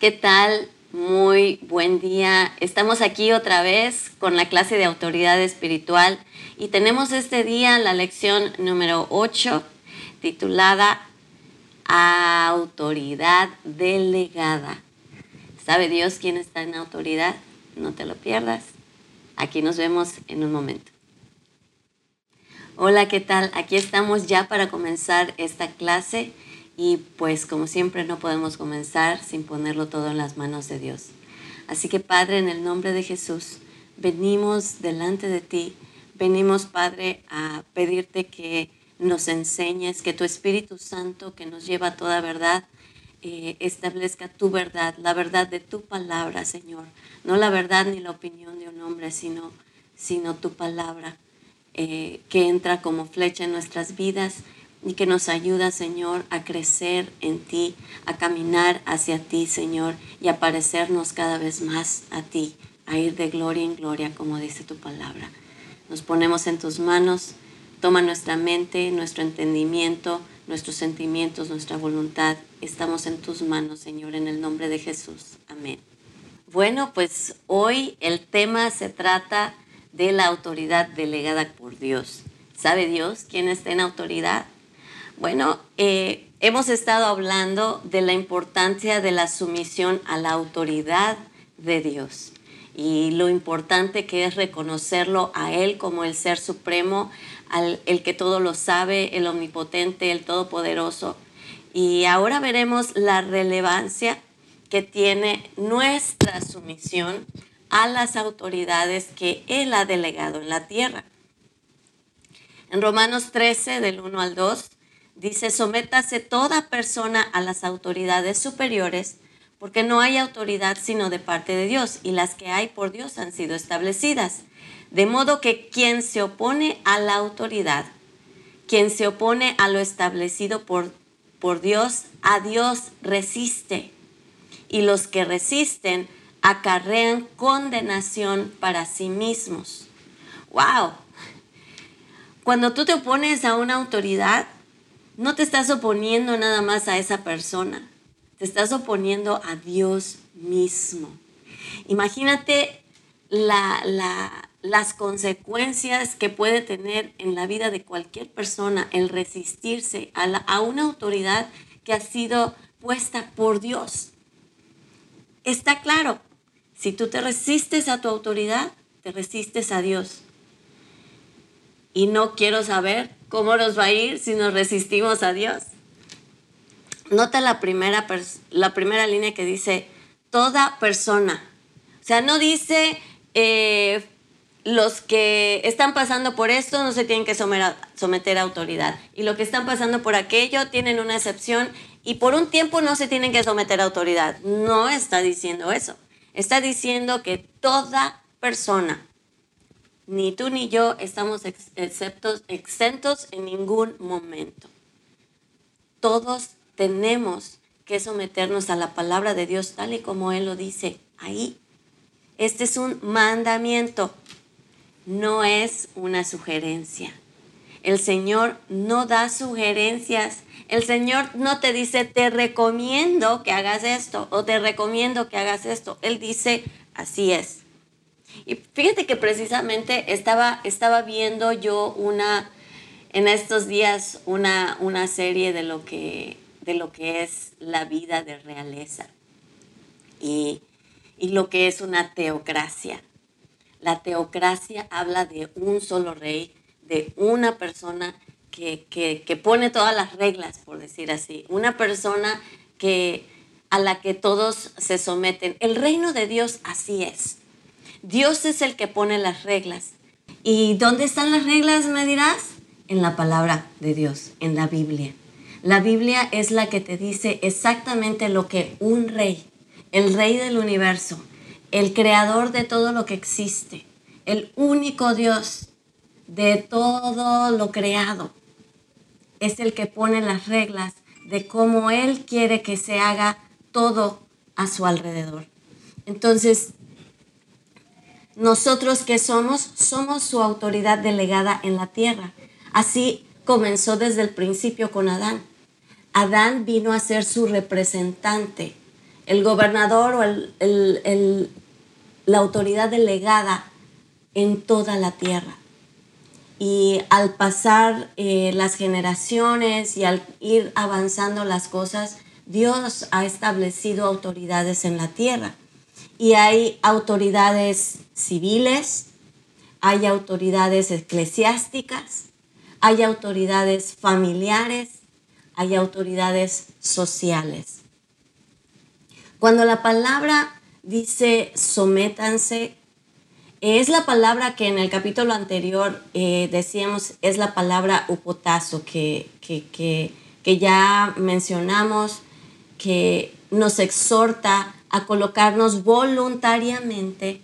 ¿Qué tal? Muy buen día. Estamos aquí otra vez con la clase de autoridad espiritual y tenemos este día la lección número 8 titulada Autoridad delegada. ¿Sabe Dios quién está en autoridad? No te lo pierdas. Aquí nos vemos en un momento. Hola, ¿qué tal? Aquí estamos ya para comenzar esta clase y pues como siempre no podemos comenzar sin ponerlo todo en las manos de Dios. Así que Padre, en el nombre de Jesús, venimos delante de ti, venimos Padre a pedirte que nos enseñes, que tu Espíritu Santo que nos lleva a toda verdad, eh, establezca tu verdad, la verdad de tu palabra, Señor. No la verdad ni la opinión de un hombre, sino, sino tu palabra eh, que entra como flecha en nuestras vidas y que nos ayuda, Señor, a crecer en ti, a caminar hacia ti, Señor, y a parecernos cada vez más a ti, a ir de gloria en gloria, como dice tu palabra. Nos ponemos en tus manos, toma nuestra mente, nuestro entendimiento, nuestros sentimientos, nuestra voluntad. Estamos en tus manos, Señor, en el nombre de Jesús. Amén. Bueno, pues hoy el tema se trata de la autoridad delegada por Dios. ¿Sabe Dios quién está en autoridad? Bueno, eh, hemos estado hablando de la importancia de la sumisión a la autoridad de Dios y lo importante que es reconocerlo a Él como el Ser Supremo, al, el que todo lo sabe, el Omnipotente, el Todopoderoso. Y ahora veremos la relevancia que tiene nuestra sumisión a las autoridades que Él ha delegado en la tierra. En Romanos 13, del 1 al 2, dice, sométase toda persona a las autoridades superiores, porque no hay autoridad sino de parte de Dios, y las que hay por Dios han sido establecidas. De modo que quien se opone a la autoridad, quien se opone a lo establecido por, por Dios, a Dios resiste. Y los que resisten acarrean condenación para sí mismos. ¡Wow! Cuando tú te opones a una autoridad, no te estás oponiendo nada más a esa persona, te estás oponiendo a Dios mismo. Imagínate las consecuencias que puede tener en la vida de cualquier persona el resistirse a, a una autoridad que ha sido puesta por Dios. Está claro, si tú te resistes a tu autoridad, te resistes a Dios. Y no quiero saber ¿Cómo nos va a ir si nos resistimos a Dios? Nota la primera, la primera línea que dice, toda persona. O sea, no dice, eh, los que están pasando por esto no se tienen que someter a autoridad. Y los que están pasando por aquello tienen una excepción y por un tiempo no se tienen que someter a autoridad. No está diciendo eso. Está diciendo que toda persona ni tú ni yo estamos exentos en ningún momento. Todos tenemos que someternos a la palabra de Dios tal y como Él lo dice ahí. Este es un mandamiento, no es una sugerencia. El Señor no da sugerencias. El Señor no te dice, te recomiendo que hagas esto o te recomiendo que hagas esto. Él dice, así es. Y fíjate que precisamente estaba, estaba viendo yo una, en estos días una, una serie de lo, que, de lo que es la vida de realeza y, y lo que es una teocracia. La teocracia habla de un solo rey, de una persona que, que, que, pone todas las reglas, por decir así, una persona que, a la que todos se someten. El reino de Dios así es. Dios es el que pone las reglas. ¿Y dónde están las reglas, me dirás? En la palabra de Dios, en la Biblia. La Biblia es la que te dice exactamente lo que un rey, el rey del universo, el creador de todo lo que existe, el único Dios de todo lo creado, es el que pone las reglas de cómo Él quiere que se haga todo a su alrededor. Entonces, nosotros que somos, somos su autoridad delegada en la tierra. Así comenzó desde el principio con Adán. Adán vino a ser su representante. el gobernador o la autoridad delegada en toda la tierra. Y al pasar eh, las generaciones y al ir avanzando las cosas, Dios ha establecido autoridades en la tierra. Y hay autoridades civiles, hay autoridades eclesiásticas, hay autoridades familiares, hay autoridades sociales. Cuando la palabra dice sométanse, es la palabra que en el capítulo anterior eh, decíamos, es la palabra upotazo que, que, que ya mencionamos, que nos exhorta a colocarnos voluntariamente,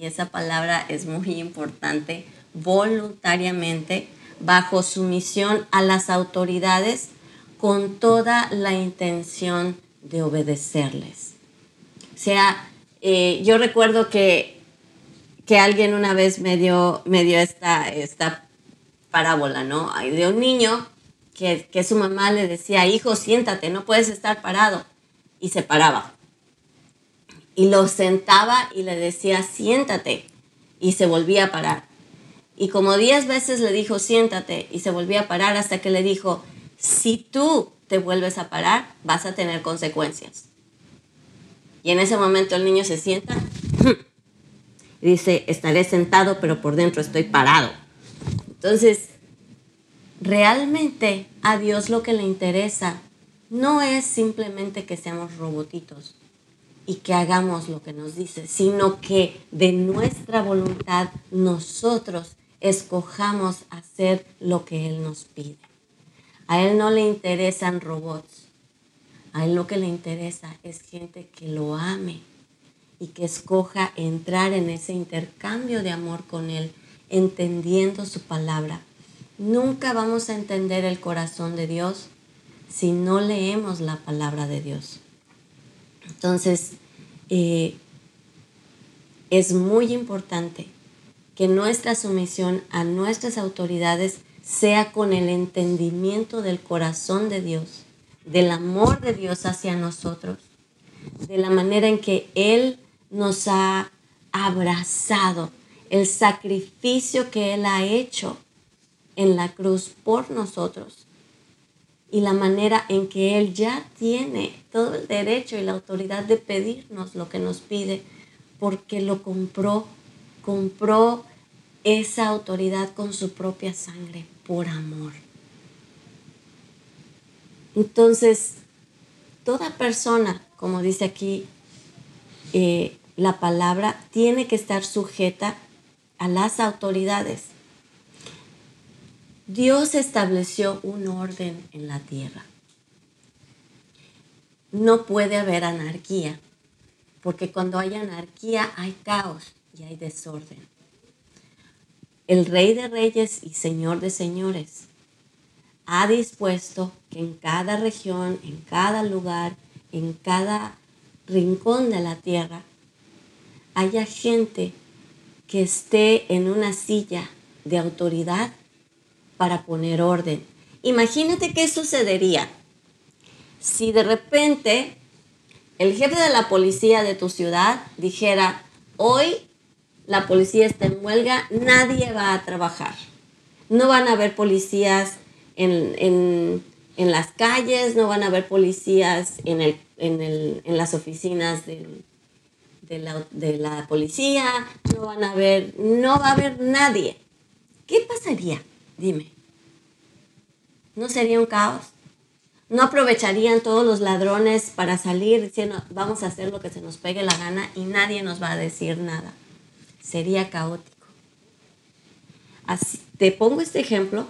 y esa palabra es muy importante, voluntariamente, bajo sumisión a las autoridades con toda la intención de obedecerles. O sea, eh, yo recuerdo que, que alguien una vez me dio, me dio esta, esta parábola, ¿no? De un niño que, que su mamá le decía, hijo, siéntate, no puedes estar parado. Y se paraba. Y lo sentaba y le decía, siéntate. Y se volvía a parar. Y como diez veces le dijo, siéntate, y se volvía a parar hasta que le dijo, si tú te vuelves a parar, vas a tener consecuencias. Y en ese momento el niño se sienta y dice, estaré sentado, pero por dentro estoy parado. Entonces, realmente a Dios lo que le interesa no es simplemente que seamos robotitos y que hagamos lo que nos dice, sino que de nuestra voluntad nosotros escojamos hacer lo que Él nos pide. A Él no le interesan robots. A Él lo que le interesa es gente que lo ame y que escoja entrar en ese intercambio de amor con Él, entendiendo su palabra. Nunca vamos a entender el corazón de Dios si no leemos la palabra de Dios. Entonces, eh, es muy importante que nuestra sumisión a nuestras autoridades sea con el entendimiento del corazón de Dios, del amor de Dios hacia nosotros, de la manera en que Él nos ha abrazado, el sacrificio que Él ha hecho en la cruz por nosotros y la manera en que Él ya tiene todo el derecho y la autoridad de pedirnos lo que nos pide porque lo compró, compró esa autoridad con su propia sangre por amor. Entonces, toda persona, como dice aquí eh, la palabra, tiene que estar sujeta a las autoridades. Dios estableció un orden en la tierra. No puede haber anarquía, porque cuando hay anarquía hay caos y hay desorden el Rey de Reyes y Señor de Señores, ha dispuesto que en cada región, en cada lugar, en cada rincón de la tierra, haya gente que esté en una silla de autoridad para poner orden. Imagínate qué sucedería si de repente el jefe de la policía de tu ciudad dijera, hoy la policía está en huelga, nadie va a trabajar. No van a haber policías en, las calles, no van a haber policías en, el, en, las oficinas de, la, de la policía, no van a haber, no va a haber nadie. ¿Qué pasaría? Dime. ¿No sería un caos? ¿No aprovecharían todos los ladrones para salir diciendo vamos a hacer lo que se nos pegue la gana y nadie nos va a decir nada? sería caótico. Así, te pongo este ejemplo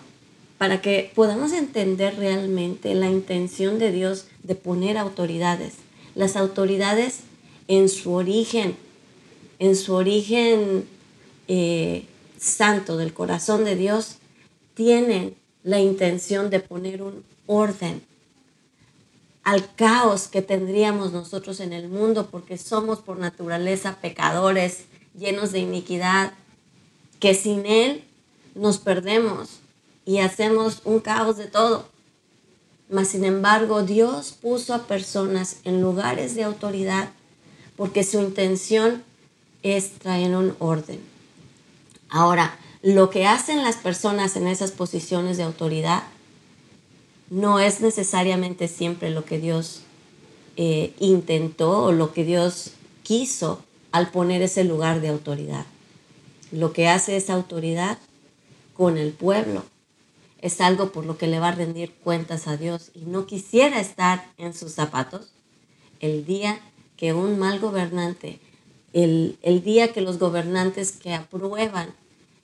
para que podamos entender realmente la intención de Dios de poner autoridades. Las autoridades en su origen, en su origen eh, santo del corazón de Dios, tienen la intención de poner un orden al caos que tendríamos nosotros en el mundo porque somos por naturaleza pecadores llenos de iniquidad, que sin Él nos perdemos y hacemos un caos de todo. Mas sin embargo, Dios puso a personas en lugares de autoridad porque su intención es traer un orden. Ahora, lo que hacen las personas en esas posiciones de autoridad no es necesariamente siempre lo que Dios eh, intentó o lo que Dios quiso al poner ese lugar de autoridad. Lo que hace esa autoridad con el pueblo es algo por lo que le va a rendir cuentas a Dios y no quisiera estar en sus zapatos el día que un mal gobernante, el, el día que los gobernantes que aprueban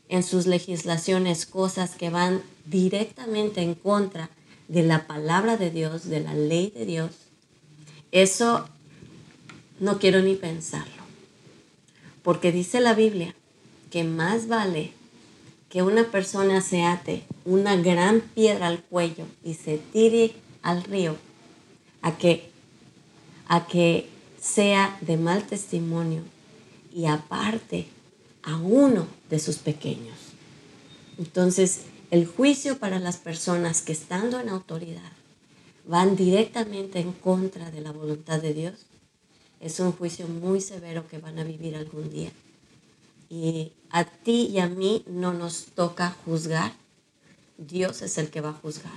en sus legislaciones cosas que van directamente en contra de la palabra de Dios, de la ley de Dios, eso no quiero ni pensarlo. Porque dice la Biblia que más vale que una persona se ate una gran piedra al cuello y se tire al río a que, a que sea de mal testimonio y aparte a uno de sus pequeños. Entonces, el juicio para las personas que estando en autoridad van directamente en contra de la voluntad de Dios es un juicio muy severo que van a vivir algún día. Y a ti y a mí no nos toca juzgar, Dios es el que va a juzgar.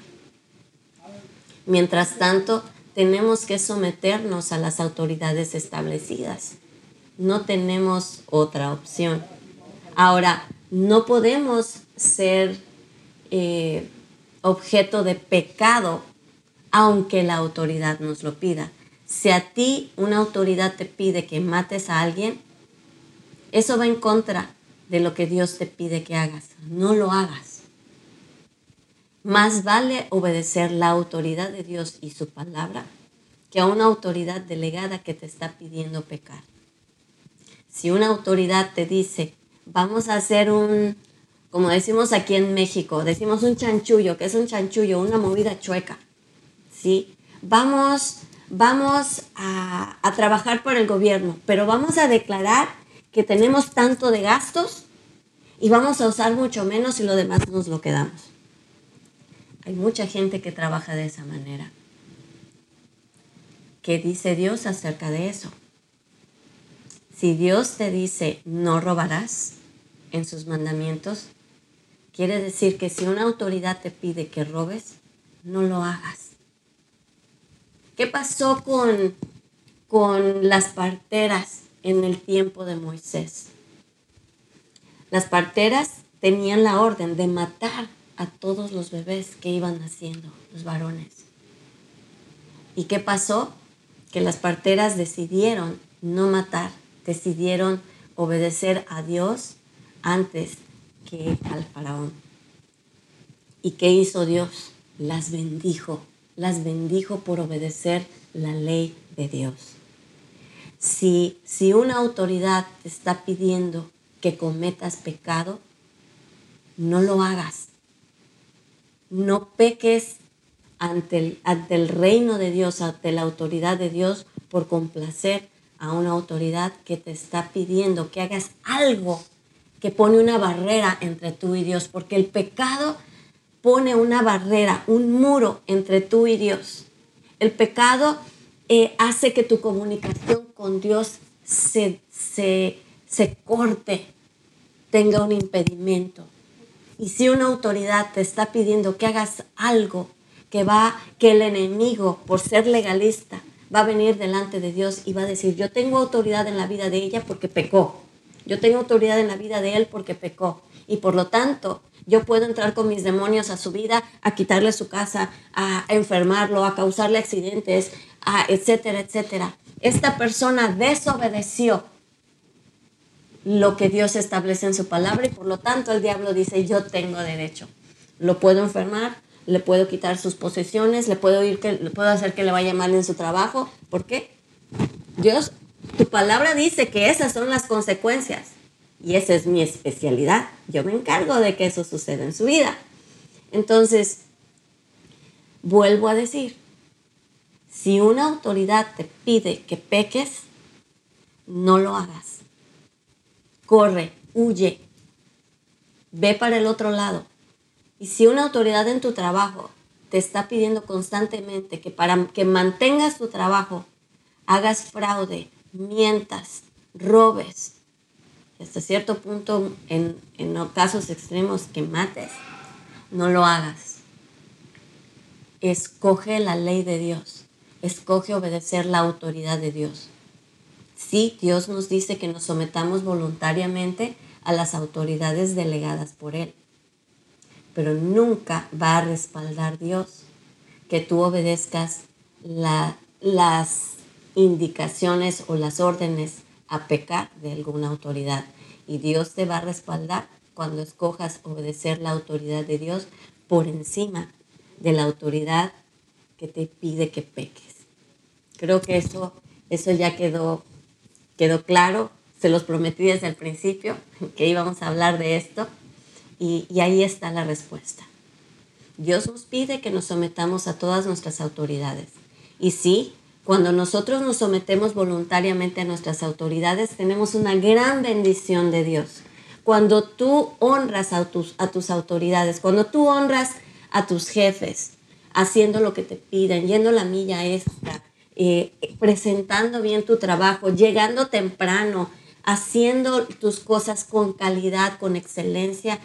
Mientras tanto, tenemos que someternos a las autoridades establecidas. No tenemos otra opción. Ahora, no podemos ser eh, objeto de pecado aunque la autoridad nos lo pida. Si a ti una autoridad te pide que mates a alguien, eso va en contra de lo que Dios te pide que hagas. No lo hagas. Más vale obedecer la autoridad de Dios y su palabra que a una autoridad delegada que te está pidiendo pecar. Si una autoridad te dice, vamos a hacer un, como decimos aquí en México, decimos un chanchullo, que es un chanchullo, una movida chueca, ¿sí? Vamos, vamos a, a trabajar por el gobierno, pero vamos a declarar que tenemos tanto de gastos y vamos a usar mucho menos y lo demás nos lo quedamos. Hay mucha gente que trabaja de esa manera. ¿Qué dice Dios acerca de eso? Si Dios te dice no robarás en sus mandamientos, quiere decir que si una autoridad te pide que robes, no lo hagas. ¿Qué pasó con, con las parteras en el tiempo de Moisés? Las parteras tenían la orden de matar a todos los bebés que iban naciendo, los varones. ¿Y qué pasó? Que las parteras decidieron no matar, decidieron obedecer a Dios antes que al faraón. ¿Y qué hizo Dios? Las bendijo, las bendijo por obedecer la ley de Dios. Si, si una autoridad te está pidiendo que cometas pecado, no lo hagas no peques ante el, ante el reino de Dios, ante la autoridad de Dios por complacer a una autoridad que te está pidiendo que hagas algo que pone una barrera entre tú y Dios, porque el pecado pone una barrera, un muro entre tú y Dios. El pecado eh, hace que tu comunicación con Dios se, se, se corte, tenga un impedimento. Y si una autoridad te está pidiendo que hagas algo que va, que el enemigo, por ser legalista, va a venir delante de Dios y va a decir, yo tengo autoridad en la vida de ella porque pecó. Yo tengo autoridad en la vida de él porque pecó. Y por lo tanto, yo puedo entrar con mis demonios a su vida, a quitarle su casa, a enfermarlo, a causarle accidentes, a etcétera, etcétera. Esta persona desobedeció lo que Dios establece en su palabra y por lo tanto el diablo dice, yo tengo derecho. Lo puedo enfermar, le puedo quitar sus posesiones, le puedo, ir que, le puedo hacer que le vaya mal en su trabajo. ¿Por qué? Dios, tu palabra dice que esas son las consecuencias y esa es mi especialidad. Yo me encargo de que eso suceda en su vida. Entonces, vuelvo a decir, si una autoridad te pide que peques, no lo hagas corre, huye, ve para el otro lado. Y si una autoridad en tu trabajo te está pidiendo constantemente que para que mantengas tu trabajo, hagas fraude, mientas, robes, hasta cierto punto, en, en casos extremos, que mates, no lo hagas. Escoge la ley de Dios. Escoge obedecer la autoridad de Dios. Sí, Dios nos dice que nos sometamos voluntariamente a las autoridades delegadas por Él, pero nunca va a respaldar Dios que tú obedezcas las indicaciones o las órdenes a pecar de alguna autoridad. Y Dios te va a respaldar cuando escojas obedecer la autoridad de Dios por encima de la autoridad que te pide que peques. Creo que eso, eso ya quedó, quedó claro. Se los prometí desde el principio que íbamos a hablar de esto y, y ahí está la respuesta. Dios nos pide que nos sometamos a todas nuestras autoridades. Y sí, cuando nosotros nos sometemos voluntariamente a nuestras autoridades, tenemos una gran bendición de Dios. Cuando tú honras a tus, a tus autoridades, cuando tú honras a tus jefes, haciendo lo que te piden, yendo la milla extra, eh, presentando bien tu trabajo, llegando temprano, haciendo tus cosas con calidad, con excelencia,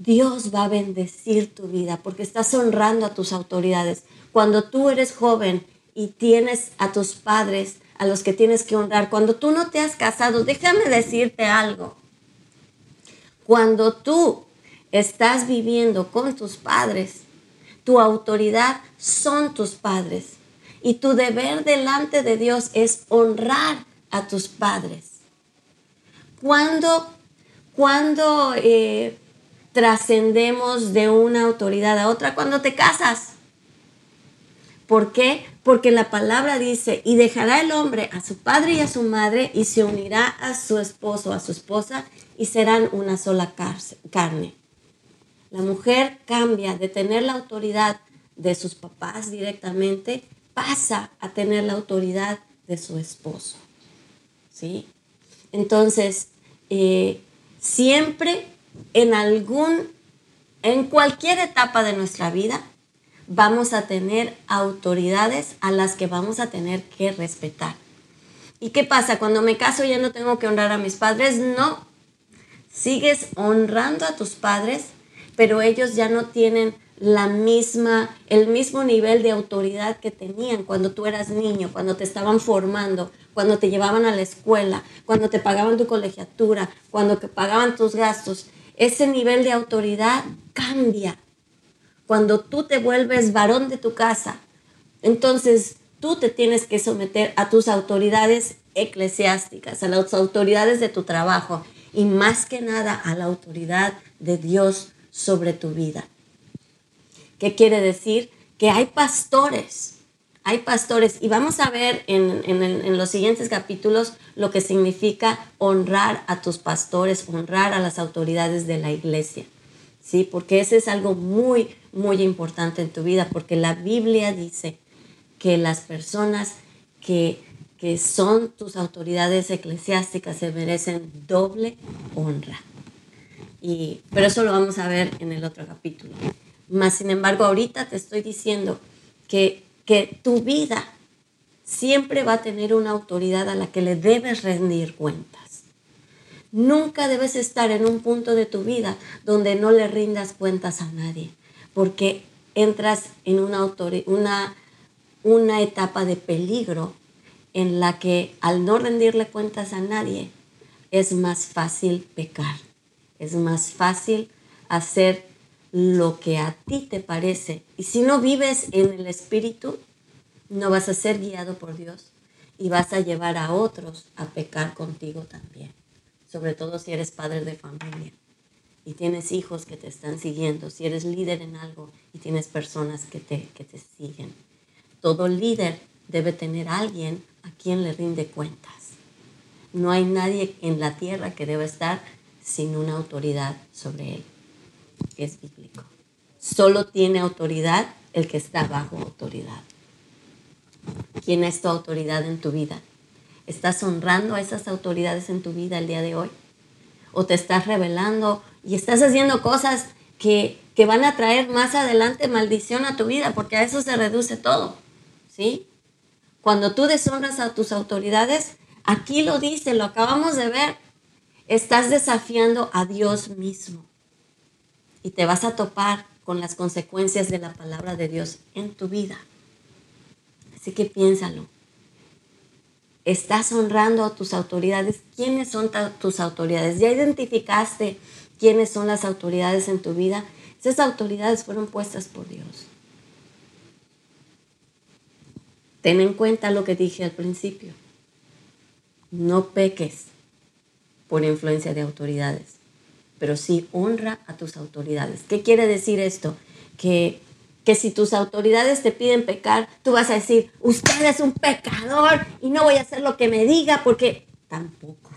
Dios va a bendecir tu vida porque estás honrando a tus autoridades. Cuando tú eres joven y tienes a tus padres a los que tienes que honrar. Cuando tú no te has casado, déjame decirte algo. Cuando tú estás viviendo con tus padres, tu autoridad son tus padres. Y tu deber delante de Dios es honrar a tus padres. Cuando, cuando eh, trascendemos de una autoridad a otra, cuando te casas. ¿Por qué? Porque la palabra dice, y dejará el hombre a su padre y a su madre y se unirá a su esposo, a su esposa, y serán una sola carne. La mujer cambia de tener la autoridad de sus papás directamente, pasa a tener la autoridad de su esposo. ¿Sí? Entonces, eh, siempre en algún, en cualquier etapa de nuestra vida, vamos a tener autoridades a las que vamos a tener que respetar. ¿Y qué pasa? Cuando me caso ya no tengo que honrar a mis padres. No, sigues honrando a tus padres, pero ellos ya no tienen la misma, el mismo nivel de autoridad que tenían cuando tú eras niño, cuando te estaban formando, cuando te llevaban a la escuela, cuando te pagaban tu colegiatura, cuando te pagaban tus gastos. Ese nivel de autoridad cambia cuando tú te vuelves varón de tu casa, entonces tú te tienes que someter a tus autoridades eclesiásticas, a las autoridades de tu trabajo y más que nada a la autoridad de Dios sobre tu vida. ¿Qué quiere decir? Que hay pastores, hay pastores y vamos a ver en, en los siguientes capítulos lo que significa honrar a tus pastores, honrar a las autoridades de la iglesia. ¿Sí? Porque ese es algo muy, muy importante en tu vida, porque la Biblia dice que las personas que, que son tus autoridades eclesiásticas se merecen doble honra. Y, pero eso lo vamos a ver en el otro capítulo. Más sin embargo, ahorita te estoy diciendo que, que tu vida siempre va a tener una autoridad a la que le debes rendir cuenta. Nunca debes estar en un punto de tu vida donde no le rindas cuentas a nadie, porque entras en una, una, una etapa de peligro en la que al no rendirle cuentas a nadie es más fácil pecar, es más fácil hacer lo que a ti te parece. Y si no vives en el Espíritu, no vas a ser guiado por Dios y vas a llevar a otros a pecar contigo también sobre todo si eres padre de familia y tienes hijos que te están siguiendo, si eres líder en algo y tienes personas que te, que te siguen. Todo líder debe tener a alguien a quien le rinde cuentas. No hay nadie en la tierra que deba estar sin una autoridad sobre él. Es bíblico. Solo tiene autoridad el que está bajo autoridad. ¿Quién es tu autoridad en tu vida? ¿Estás honrando a esas autoridades en tu vida el día de hoy? ¿O te estás revelando y estás haciendo cosas que, que van a traer más adelante maldición a tu vida, porque a eso se reduce todo, ¿sí? Cuando tú deshonras a tus autoridades, aquí lo dice, lo acabamos de ver, estás desafiando a Dios mismo y te vas a topar con las consecuencias de la palabra de Dios en tu vida. Así que piénsalo. ¿Estás honrando a tus autoridades? ¿Quiénes son tus autoridades? ¿Ya identificaste quiénes son las autoridades en tu vida? Esas autoridades fueron puestas por Dios. Ten en cuenta lo que dije al principio. No peques por influencia de autoridades, pero sí honra a tus autoridades. ¿Qué quiere decir esto? Que que si tus autoridades te piden pecar, tú vas a decir, usted es un pecador y no voy a hacer lo que me diga porque tampoco.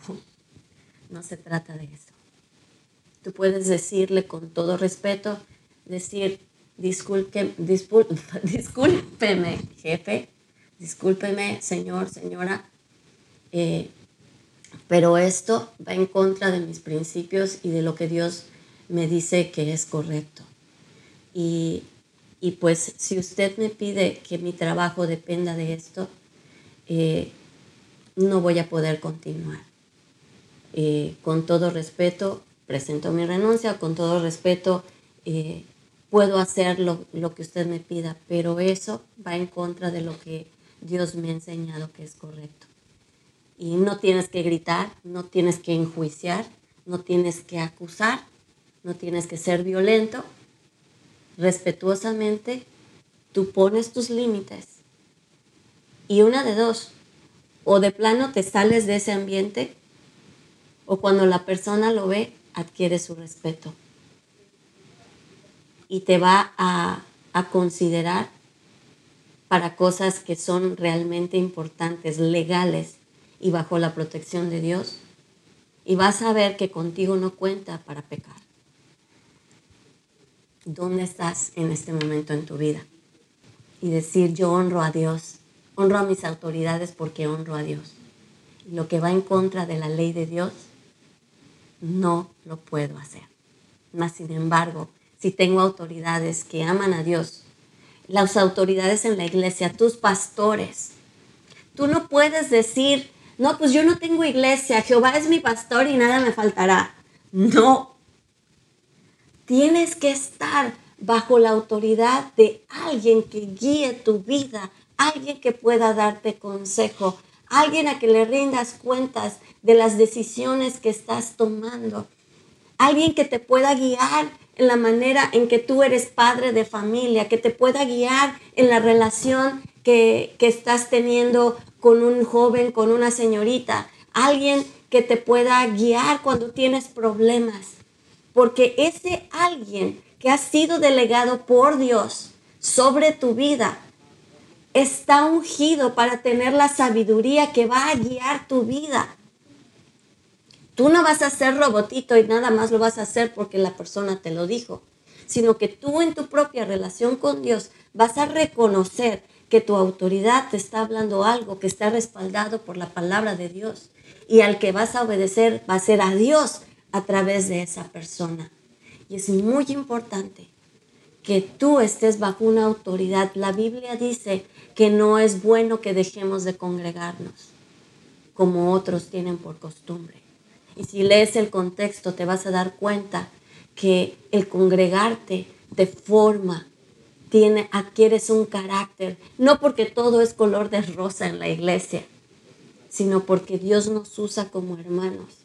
No se trata de eso. Tú puedes decirle con todo respeto, decir, disculpe, discúlpeme, jefe, discúlpeme, señor, señora, eh, pero esto va en contra de mis principios y de lo que Dios me dice que es correcto. Y y pues si usted me pide que mi trabajo dependa de esto, eh, no voy a poder continuar. Eh, con todo respeto, presento mi renuncia, con todo respeto, eh, puedo hacer lo, lo, que usted me pida, pero eso va en contra de lo que Dios me ha enseñado que es correcto. Y no tienes que gritar, no tienes que enjuiciar, no tienes que acusar, no tienes que ser violento, respetuosamente, tú pones tus límites. Y una de dos, o de plano te sales de ese ambiente, o cuando la persona lo ve, adquiere su respeto. Y te va a, a considerar para cosas que son realmente importantes, legales y bajo la protección de Dios. Y vas a ver que contigo no cuenta para pecar dónde estás en este momento en tu vida. Y decir, yo honro a Dios, honro a mis autoridades porque honro a Dios. Lo que va en contra de la ley de Dios, no lo puedo hacer. Mas, sin embargo, si tengo autoridades que aman a Dios, las autoridades en la iglesia, tus pastores, tú no puedes decir, no, pues yo no tengo iglesia, Jehová es mi pastor y nada me faltará. No, Tienes que estar bajo la autoridad de alguien que guíe tu vida, alguien que pueda darte consejo, alguien a que le rindas cuentas de las decisiones que estás tomando, alguien que te pueda guiar en la manera en que tú eres padre de familia, que te pueda guiar en la relación que, que estás teniendo con un joven, con una señorita, alguien que te pueda guiar cuando tienes problemas porque ese alguien que ha sido delegado por Dios sobre tu vida está ungido para tener la sabiduría que va a guiar tu vida. Tú no vas a ser robotito y nada más lo vas a hacer porque la persona te lo dijo, sino que tú en tu propia relación con Dios vas a reconocer que tu autoridad te está hablando algo que está respaldado por la palabra de Dios y al que vas a obedecer va a ser a Dios a través de esa persona. Y es muy importante que tú estés bajo una autoridad. La Biblia dice que no es bueno que dejemos de congregarnos como otros tienen por costumbre. Y si lees el contexto te vas a dar cuenta que el congregarte te forma, tiene, adquieres un carácter, no porque todo es color de rosa en la iglesia, sino porque Dios nos usa como hermanos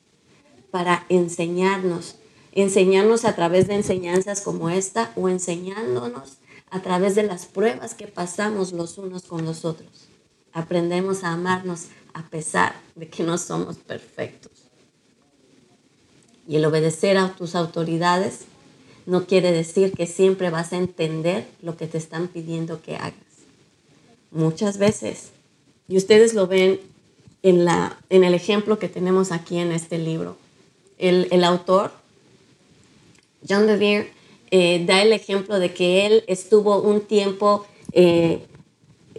para enseñarnos, enseñarnos a través de enseñanzas como esta o enseñándonos a través de las pruebas que pasamos los unos con los otros. Aprendemos a amarnos a pesar de que no somos perfectos. Y el obedecer a tus autoridades no quiere decir que siempre vas a entender lo que te están pidiendo que hagas. Muchas veces, y ustedes lo ven en, la, en el ejemplo que tenemos aquí en este libro, el, autor, John DeVere, eh, da el ejemplo de que él estuvo un tiempo, eh,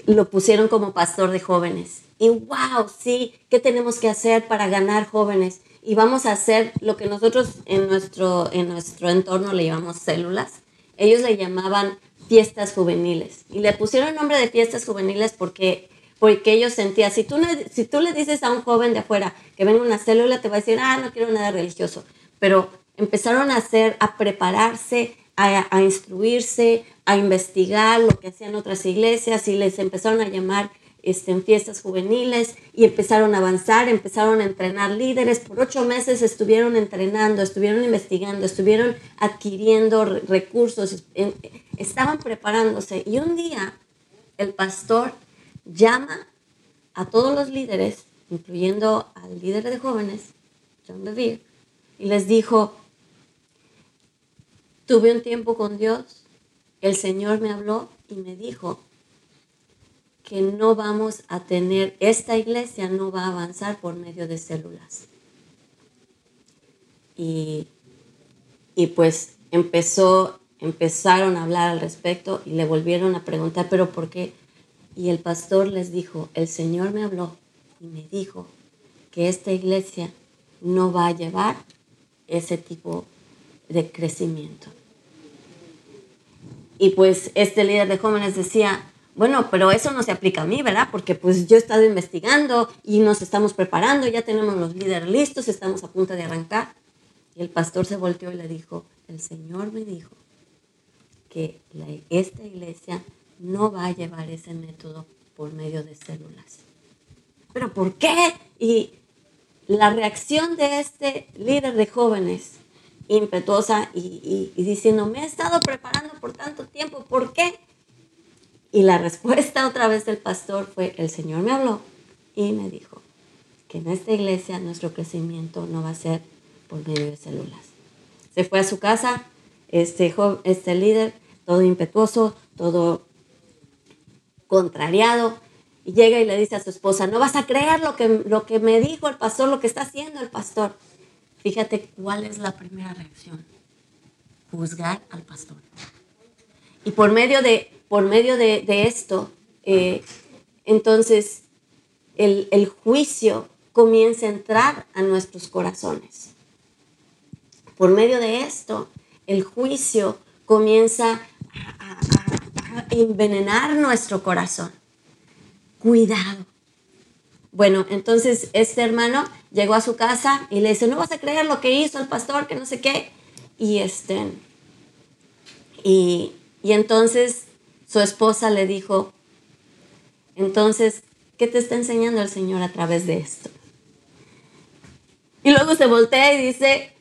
lo pusieron como pastor de jóvenes. Y wow, sí, ¿qué tenemos que hacer para ganar jóvenes? y vamos a hacer lo que nosotros en nuestro, en nuestro entorno le llamamos células. Ellos le llamaban fiestas juveniles y le pusieron el nombre de fiestas juveniles porque porque ellos sentían, si tú, si tú le dices a un joven de afuera que venga una célula, te va a decir, ah, no quiero nada religioso. Pero empezaron a hacer, a prepararse, a, instruirse, a investigar lo que hacían otras iglesias y les empezaron a llamar este, en fiestas juveniles y empezaron a avanzar, empezaron a entrenar líderes. Por ocho meses estuvieron entrenando, estuvieron investigando, estuvieron adquiriendo recursos, estaban preparándose. Y un día el pastor llama a todos los líderes, incluyendo al líder de jóvenes, John Bevere, y les dijo, Tuve un tiempo con Dios, el Señor me habló y me dijo que no vamos a tener, esta iglesia no va a avanzar por medio de células. Y, y pues empezó, empezaron a hablar al respecto y le volvieron a preguntar, pero ¿por qué? Y el pastor les dijo, el Señor me habló y me dijo que esta iglesia no va a llevar ese tipo de crecimiento. Y pues este líder de jóvenes decía, bueno, pero eso no se aplica a mí, ¿verdad? Porque pues yo he estado investigando y nos estamos preparando, ya tenemos los líderes listos, estamos a punto de arrancar. Y el pastor se volteó y le dijo, el Señor me dijo que esta iglesia no va a llevar ese método por medio de células. ¿Pero por qué? Y la reacción de este líder de jóvenes impetuosa y, diciendo, me he estado preparando por tanto tiempo, ¿por qué? Y la respuesta otra vez del pastor fue, el Señor me habló y me dijo que en esta iglesia nuestro crecimiento no va a ser por medio de células. Se fue a su casa, este, este líder, todo impetuoso, todo contrariado, y llega y le dice a su esposa, no vas a creer lo que, lo que me dijo el pastor, lo que está haciendo el pastor. Fíjate cuál es la primera reacción. Juzgar al pastor. Y por medio de, por medio de, esto, eh, entonces el, el juicio comienza a entrar a nuestros corazones. Por medio de esto, el juicio comienza a, envenenar nuestro corazón. Cuidado. Bueno, entonces este hermano llegó a su casa y le dice, no vas a creer lo que hizo el pastor, que no sé qué. Y, este, y, y entonces su esposa le dijo, entonces, ¿qué te está enseñando el Señor a través de esto? Y luego se voltea y dice,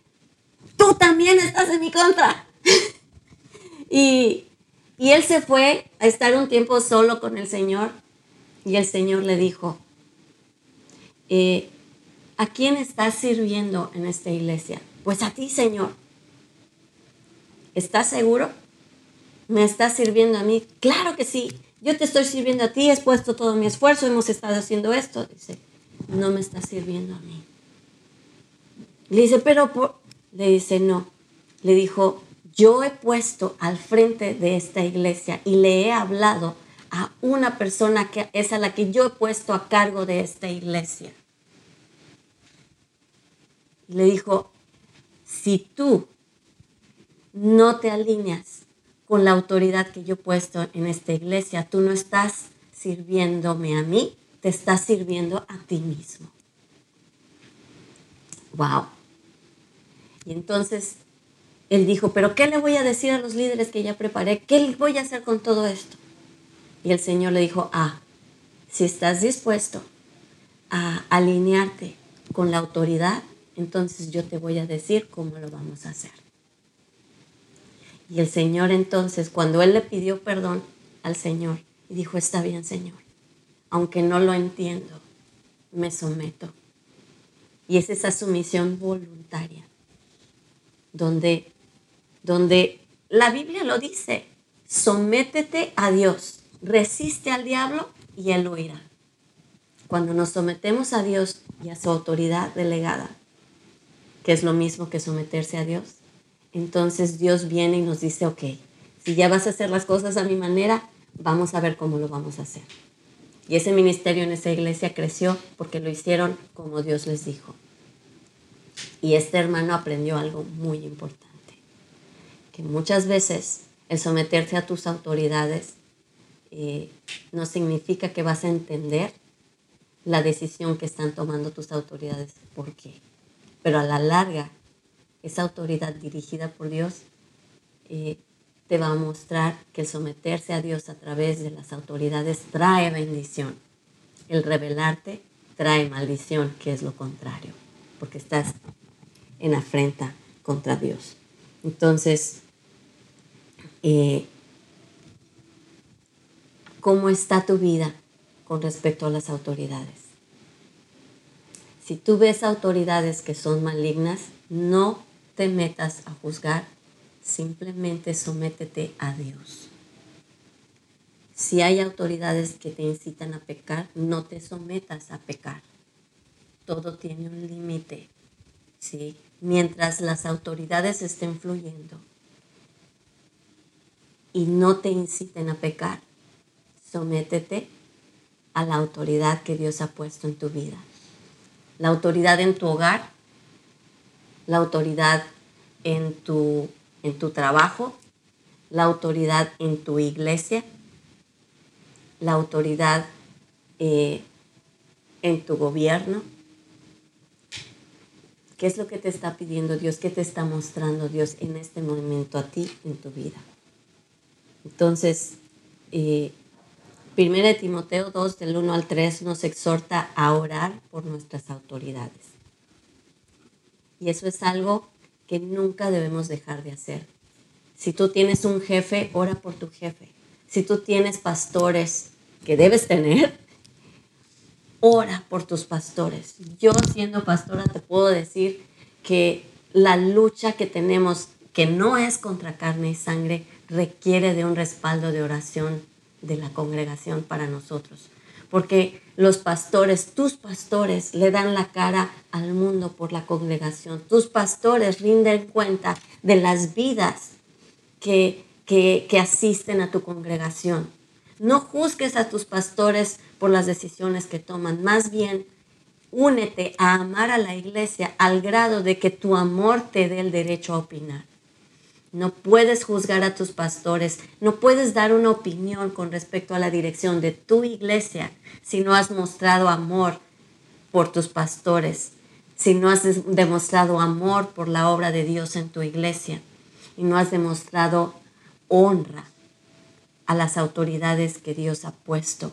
tú también estás en mi contra. y, y él se fue a estar un tiempo solo con el Señor y el Señor le dijo, eh, ¿a quién estás sirviendo en esta iglesia? Pues a ti, Señor. ¿Estás seguro? ¿Me estás sirviendo a mí? Claro que sí. Yo te estoy sirviendo a ti, he puesto todo mi esfuerzo, hemos estado haciendo esto. Dice, no me estás sirviendo a mí. Le dice, pero por... le dice, no. Le dijo, yo he puesto al frente de esta iglesia y le he hablado a una persona que es a la que yo he puesto a cargo de esta iglesia. Le dijo, si tú no te alineas con la autoridad que yo he puesto en esta iglesia, tú no estás sirviéndome a mí, te estás sirviendo a ti mismo. Wow. Y entonces él dijo, pero ¿qué le voy a decir a los líderes que ya preparé? ¿Qué voy a hacer con todo esto? Y el Señor le dijo, ah, si estás dispuesto a alinearte con la autoridad, entonces yo te voy a decir cómo lo vamos a hacer. Y el Señor entonces, cuando él le pidió perdón al Señor, y dijo, está bien Señor, aunque no lo entiendo, me someto. Y es esa sumisión voluntaria, donde, donde la Biblia lo dice, sométete a Dios resiste al diablo y él huirá. Cuando nos sometemos a Dios y a su autoridad delegada, que es lo mismo que someterse a Dios, entonces Dios viene y nos dice, ok, si ya vas a hacer las cosas a mi manera, vamos a ver cómo lo vamos a hacer. Y ese ministerio en esa iglesia creció porque lo hicieron como Dios les dijo. Y este hermano aprendió algo muy importante, que muchas veces el someterte a tus autoridades eh, no significa que vas a entender la decisión que están tomando tus autoridades. ¿Por qué? Pero a la larga, esa autoridad dirigida por Dios eh, te va a mostrar que el someterse a Dios a través de las autoridades trae bendición. El rebelarte trae maldición, que es lo contrario, porque estás en afrenta contra Dios. Entonces, eh, ¿cómo está tu vida con respecto a las autoridades? Si tú ves autoridades que son malignas, no te metas a juzgar simplemente sométete a Dios. Si hay autoridades que te incitan a pecar, no te sometas a pecar. Todo tiene un límite. ¿sí? Mientras las autoridades estén fluyendo y no te inciten a pecar, sométete a la autoridad que Dios ha puesto en tu vida. La autoridad en tu hogar, la autoridad en tu en tu trabajo, la autoridad en tu iglesia, la autoridad eh, en tu gobierno. ¿Qué es lo que te está pidiendo Dios? ¿Qué te está mostrando Dios en este momento a ti, en tu vida? Entonces, eh, 1 Timoteo 2, del 1 al 3, nos exhorta a orar por nuestras autoridades. Y eso es algo que nunca debemos dejar de hacer. Si tú tienes un jefe, ora por tu jefe. Si tú tienes pastores que debes tener, ora por tus pastores. Yo siendo pastora te puedo decir que la lucha que tenemos, que no es contra carne y sangre, requiere de un respaldo de oración de la congregación para nosotros porque los pastores, tus pastores, le dan la cara al mundo por la congregación. Tus pastores rinden cuenta de las vidas que, que, asisten a tu congregación. No juzgues a tus pastores por las decisiones que toman, más bien únete a amar a la iglesia al grado de que tu amor te dé el derecho a opinar. No puedes juzgar a tus pastores, no puedes dar una opinión con respecto a la dirección de tu iglesia si no has mostrado amor por tus pastores, si no has demostrado amor por la obra de Dios en tu iglesia y no has demostrado honra a las autoridades que Dios ha puesto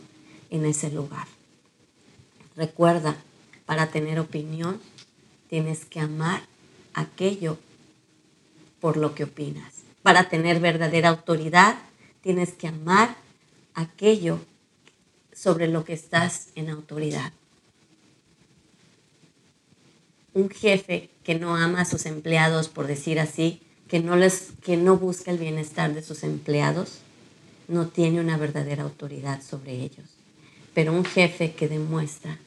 en ese lugar. Recuerda, para tener opinión tienes que amar aquello por lo que opinas. Para tener verdadera autoridad, tienes que amar aquello sobre lo que estás en autoridad. Un jefe que no ama a sus empleados, por decir así, que no, les, que no busca el bienestar de sus empleados, no tiene una verdadera autoridad sobre ellos. Pero un jefe que demuestra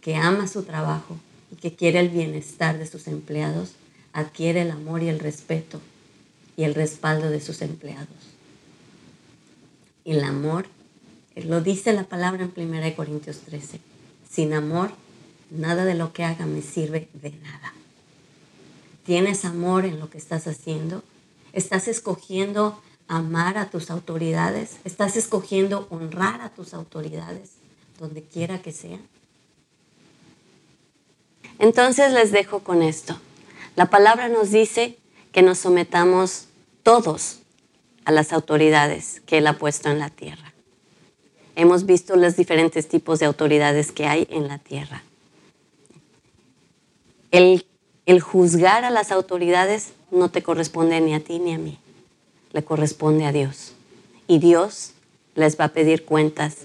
que ama su trabajo y que quiere el bienestar de sus empleados, adquiere el amor y el respeto y el respaldo de sus empleados. El amor, lo dice la palabra en 1 Corintios 13, sin amor, nada de lo que haga me sirve de nada. ¿Tienes amor en lo que estás haciendo? ¿Estás escogiendo amar a tus autoridades? ¿Estás escogiendo honrar a tus autoridades donde quiera que sea? Entonces les dejo con esto. La palabra nos dice que nos sometamos todos a las autoridades que Él ha puesto en la tierra. Hemos visto los diferentes tipos de autoridades que hay en la tierra. El, juzgar a las autoridades no te corresponde ni a ti ni a mí, le corresponde a Dios. Y Dios les va a pedir cuentas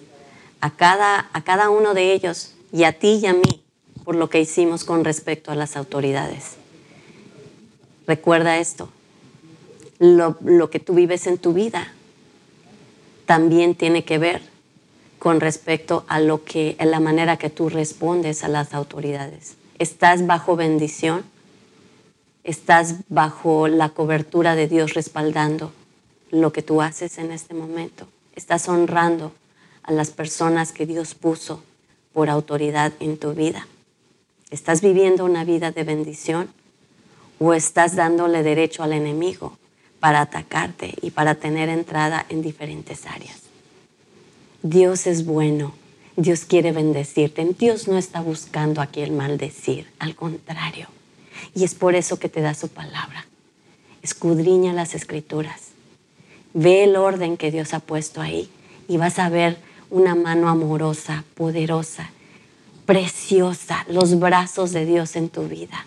a cada, a cada uno de ellos y a ti y a mí por lo que hicimos con respecto a las autoridades. Recuerda esto, lo, que tú vives en tu vida también tiene que ver con respecto a lo que, a la manera que tú respondes a las autoridades. ¿Estás bajo bendición? ¿Estás bajo la cobertura de Dios respaldando lo que tú haces en este momento? ¿Estás honrando a las personas que Dios puso por autoridad en tu vida? ¿Estás viviendo una vida de bendición o estás dándole derecho al enemigo para atacarte y para tener entrada en diferentes áreas. Dios es bueno, Dios quiere bendecirte, Dios no está buscando aquí el maldecir, al contrario. Y es por eso que te da su palabra. Escudriña las escrituras, ve el orden que Dios ha puesto ahí y vas a ver una mano amorosa, poderosa, preciosa, los brazos de Dios en tu vida.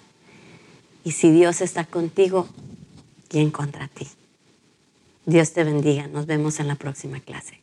Y si Dios está contigo, ¿quién contra ti? Dios te bendiga. Nos vemos en la próxima clase.